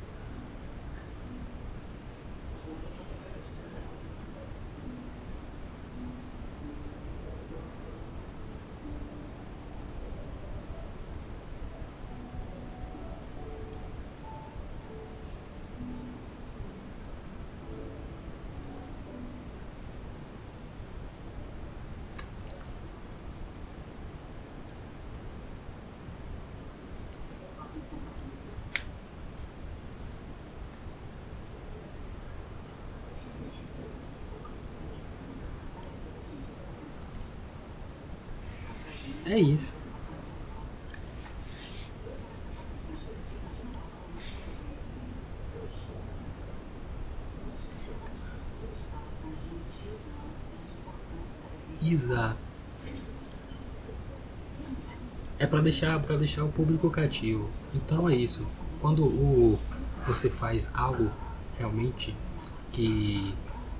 É isso. Exato. É para deixar para deixar o público cativo. Então é isso. Quando o você faz algo realmente que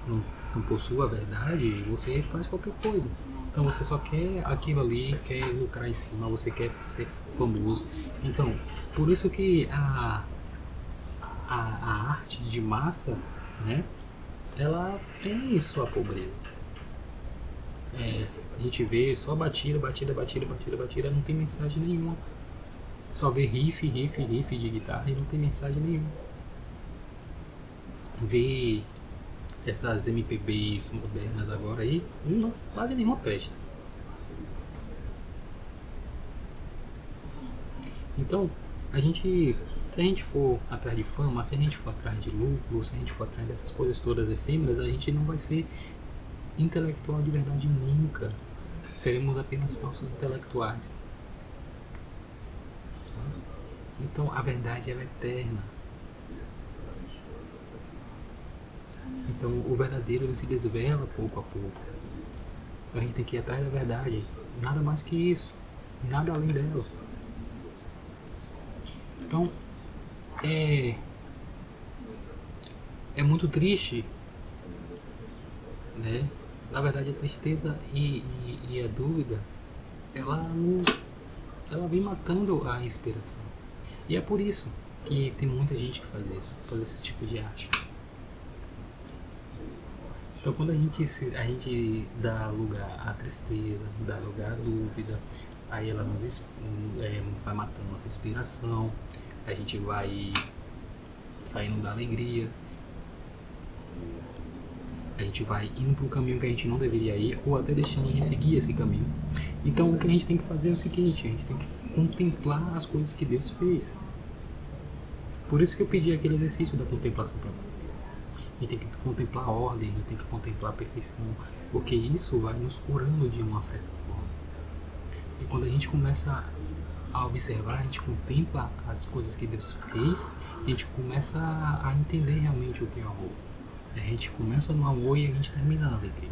não, não possua a verdade, você faz qualquer coisa. Então você só quer aquilo ali, quer lucrar em cima, você quer ser famoso. Então, por isso que a, a, a arte de massa, né, ela tem sua pobreza. É, a gente vê só batida, batida, batida, batida, batida, não tem mensagem nenhuma. Só vê riff, riff, riff de guitarra e não tem mensagem nenhuma. Vê essas MPBs modernas agora aí, não, quase nenhuma presta. Então, a gente, se a gente for atrás de fama, se a gente for atrás de lucro, se a gente for atrás dessas coisas todas efêmeras, a gente não vai ser intelectual de verdade nunca. Seremos apenas falsos intelectuais. Então, a verdade ela é eterna. Então o verdadeiro ele se desvela pouco a pouco. Então a gente tem que ir atrás da verdade. Nada mais que isso. Nada além dela. Então é. É muito triste. Né? Na verdade a tristeza e, e, e a dúvida ela. Ela vem matando a inspiração. E é por isso que tem muita gente que faz isso, faz esse tipo de arte. Então quando a gente, a gente dá lugar à tristeza, dá lugar à dúvida, aí ela é, vai matando nossa inspiração, a gente vai saindo da alegria, a gente vai indo para um caminho que a gente não deveria ir, ou até deixando de seguir esse caminho. Então o que a gente tem que fazer é o seguinte, a gente tem que contemplar as coisas que Deus fez. Por isso que eu pedi aquele exercício da contemplação para vocês. Gente tem que contemplar a ordem, a gente tem que contemplar a perfeição, porque isso vai nos curando de uma certa forma. E quando a gente começa a observar, a gente contempla as coisas que Deus fez, a gente começa a entender realmente o que é amor. A gente começa no amor e a gente termina na alegria.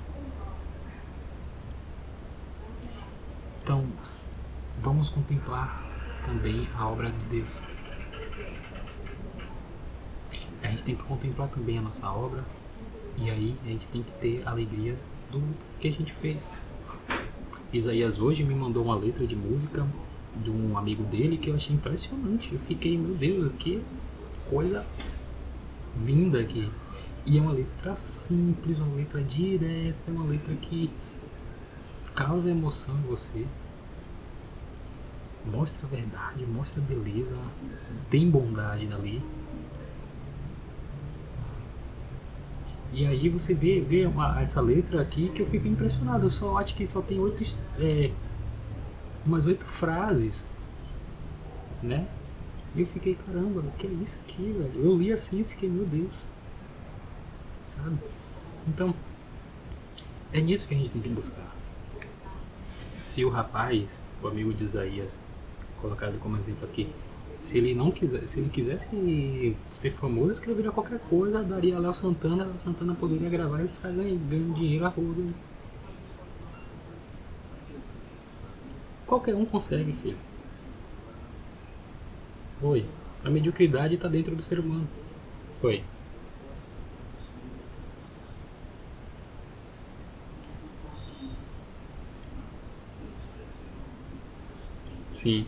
Então, vamos contemplar também a obra de Deus. A gente tem que contemplar também a nossa obra e aí a gente tem que ter alegria do que a gente fez. Isaías hoje me mandou uma letra de música de um amigo dele que eu achei impressionante. Eu fiquei, meu Deus, que coisa linda aqui. E é uma letra simples, uma letra direta, uma letra que causa emoção em você. Mostra a verdade, mostra a beleza, tem bondade dali. E aí você vê, vê uma, essa letra aqui que eu fico impressionado. Eu só acho que só tem oito, é, umas oito frases, né? E eu fiquei, caramba, o que é isso aqui, velho? Eu li assim e fiquei, meu Deus. Sabe? Então, é nisso que a gente tem que buscar. Se o rapaz, o amigo de Isaías, colocado como exemplo aqui, se ele não quiser, se ele quisesse ser famoso, escreveria qualquer coisa, daria a Léo Santana, Léo Santana poderia gravar e ficar ganhando, dinheiro a rodo. Qualquer um consegue, filho. Oi. A mediocridade está dentro do ser humano. Oi. Sim.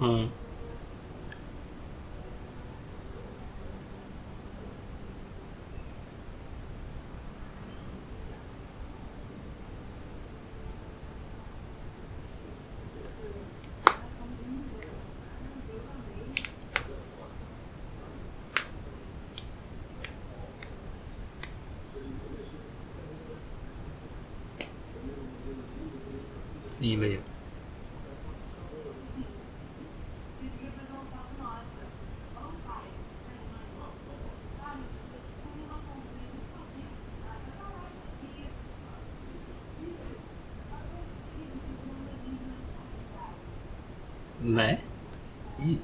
Hum. Sim, leia. Né? E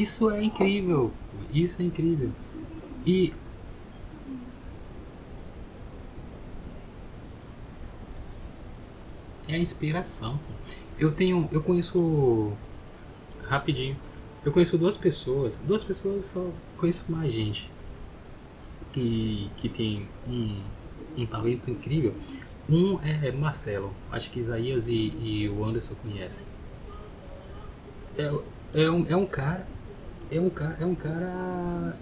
isso é incrível. Isso é incrível. E é a inspiração. Eu tenho, eu conheço rapidinho. Eu conheço duas pessoas, duas pessoas só conheço mais gente que que tem um, um talento incrível. Um é Marcelo, acho que Isaías e, e o Anderson conhecem. É, é, um, é um cara, é um cara, é um cara.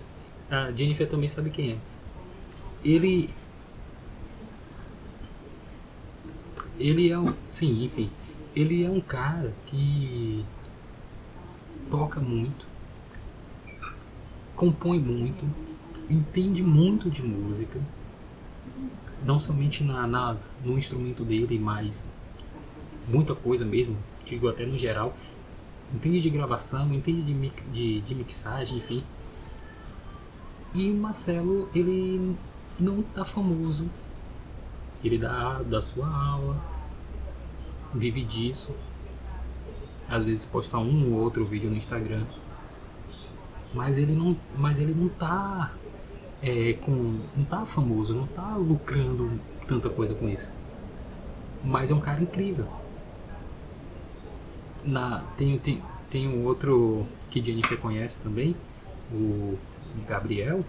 A Jennifer também sabe quem é. Ele ele é um. Sim, enfim. Ele é um cara que toca muito, compõe muito, entende muito de música, não somente na, na, no instrumento dele, mas muita coisa mesmo, digo até no geral. Entende de gravação, entende de, de, de mixagem, enfim. E o Marcelo, ele não tá famoso ele dá da sua aula, vive disso. Às vezes posta um ou outro vídeo no Instagram. Mas ele não, mas ele não tá é, com, não tá famoso, não tá lucrando tanta coisa com isso. Mas é um cara incrível. Na, tem, tem, tem um outro que Jennifer conhece também, o Gabriel.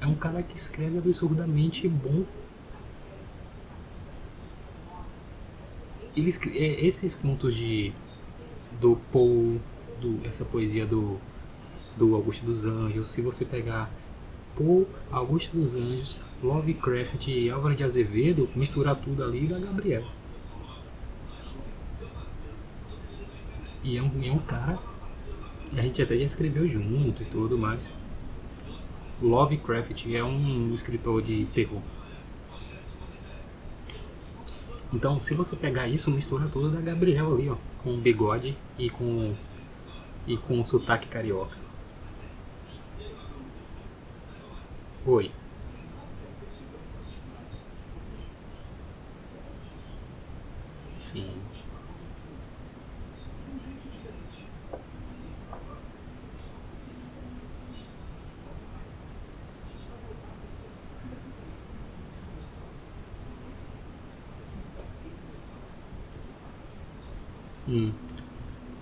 É um cara que escreve absurdamente bom eles, é, esses contos de do Paul, do, essa poesia do do Augusto dos Anjos. Se você pegar por Augusto dos Anjos, Lovecraft e Álvaro de Azevedo, misturar tudo ali da Gabriel. E é um, é um cara. A gente até já escreveu junto e tudo, mas. Lovecraft é um escritor de terror. Então, se você pegar isso, mistura tudo da Gabriel ali, ó, com bigode e com e com sotaque carioca. Oi. Sim.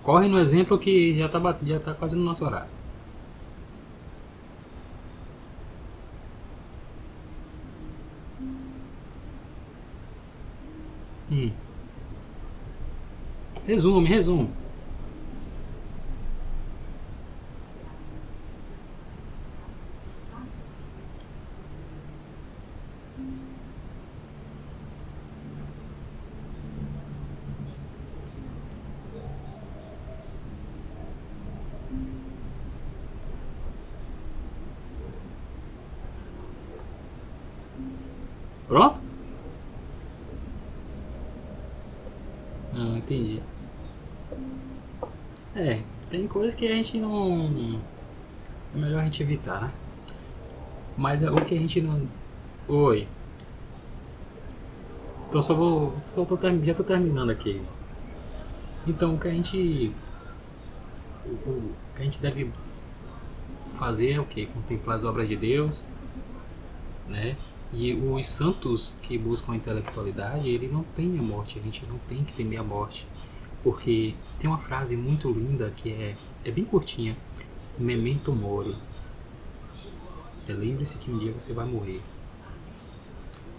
Corre no exemplo que já está já tá quase no nosso horário. Hum. Resume, resume. Pronto? Não, entendi. É, tem coisas que a gente não. É melhor a gente evitar, né? Mas é o que a gente não. Oi. Então só vou. Só tô, já tô terminando aqui. Então o que a gente. O, o que a gente deve fazer é o que? Contemplar as obras de Deus, né? E os santos que buscam a intelectualidade, ele não tem a morte, a gente não tem que temer a morte. Porque tem uma frase muito linda que é, é bem curtinha, memento mori. É, Lembre-se que um dia você vai morrer.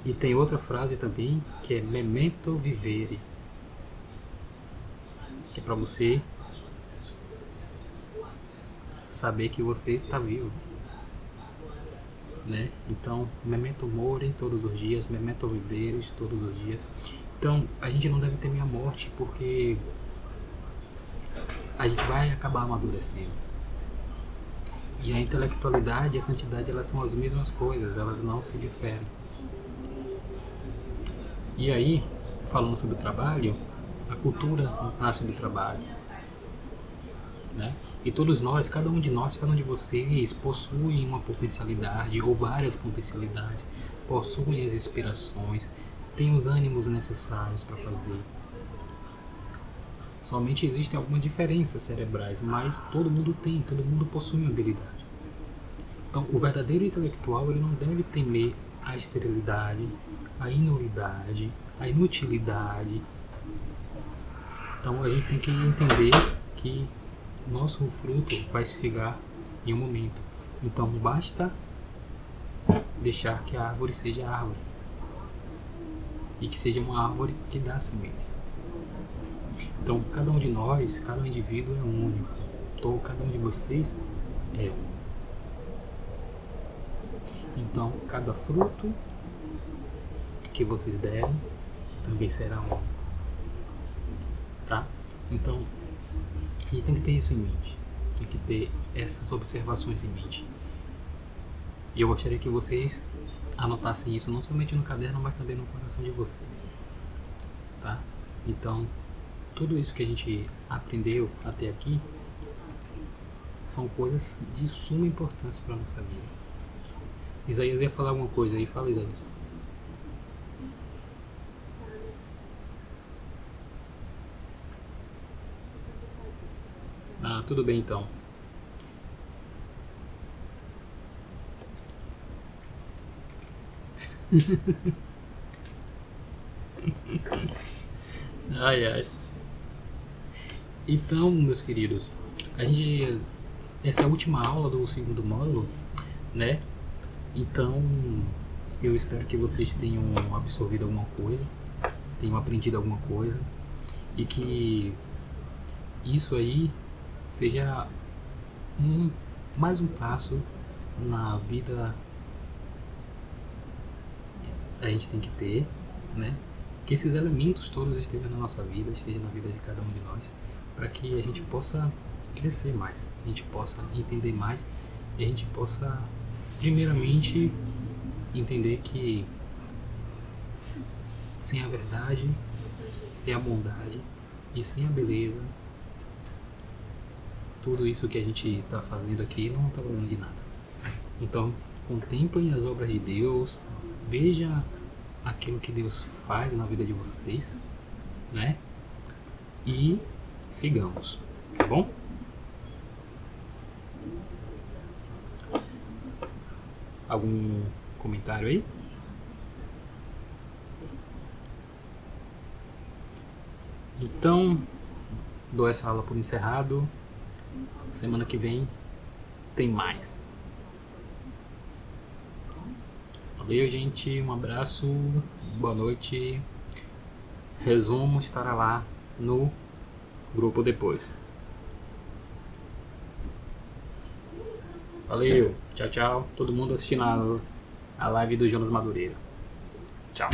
E tem outra frase também que é memento vivere. Que é para você saber que você está vivo né? Então, memento mori todos os dias, memento viveres todos os dias. Então, a gente não deve temer a morte porque a gente vai acabar amadurecendo. E a intelectualidade e a santidade elas são as mesmas coisas, elas não se diferem. E aí, falando sobre o trabalho, a cultura nasce do trabalho. Né? E todos nós, cada um de nós, cada um de vocês possui uma potencialidade ou várias potencialidades, possuem as inspirações, tem os ânimos necessários para fazer. Somente existem algumas diferenças cerebrais, mas todo mundo tem, todo mundo possui uma habilidade. Então, o verdadeiro intelectual ele não deve temer a esterilidade, a inulidade, a inutilidade. Então, a gente tem que entender que nosso fruto vai chegar em um momento. Então basta deixar que a árvore seja árvore e que seja uma árvore que dá sementes. Então cada um de nós, cada indivíduo é único. Então cada um de vocês é único. Então cada fruto que vocês derem também será único. Tá? Então e tem que ter isso em mente. Tem que ter essas observações em mente. E eu gostaria que vocês anotassem isso não somente no caderno, mas também no coração de vocês. Tá? Então, tudo isso que a gente aprendeu até aqui são coisas de suma importância para a nossa vida. Isaías ia falar alguma coisa aí, fala Isaías. Ah, tudo bem então. ai ai. Então, meus queridos, a gente essa é a última aula do segundo módulo, né? Então, eu espero que vocês tenham absorvido alguma coisa, tenham aprendido alguma coisa e que isso aí seja um mais um passo na vida a gente tem que ter, né? Que esses elementos todos estejam na nossa vida, estejam na vida de cada um de nós, para que a gente possa crescer mais, a gente possa entender mais e a gente possa, primeiramente, entender que sem a verdade, sem a bondade e sem a beleza, tudo isso que a gente está fazendo aqui não está valendo de nada. Então, contemplem as obras de Deus, veja aquilo que Deus faz na vida de vocês, né? E sigamos, tá bom? Algum comentário aí? Então, dou essa aula por encerrado. Semana que vem tem mais. Valeu, gente. Um abraço. Boa noite. Resumo estará lá no grupo depois. Valeu. Tchau, tchau. Todo mundo assistindo a, live do Jonas Madureira. Tchau.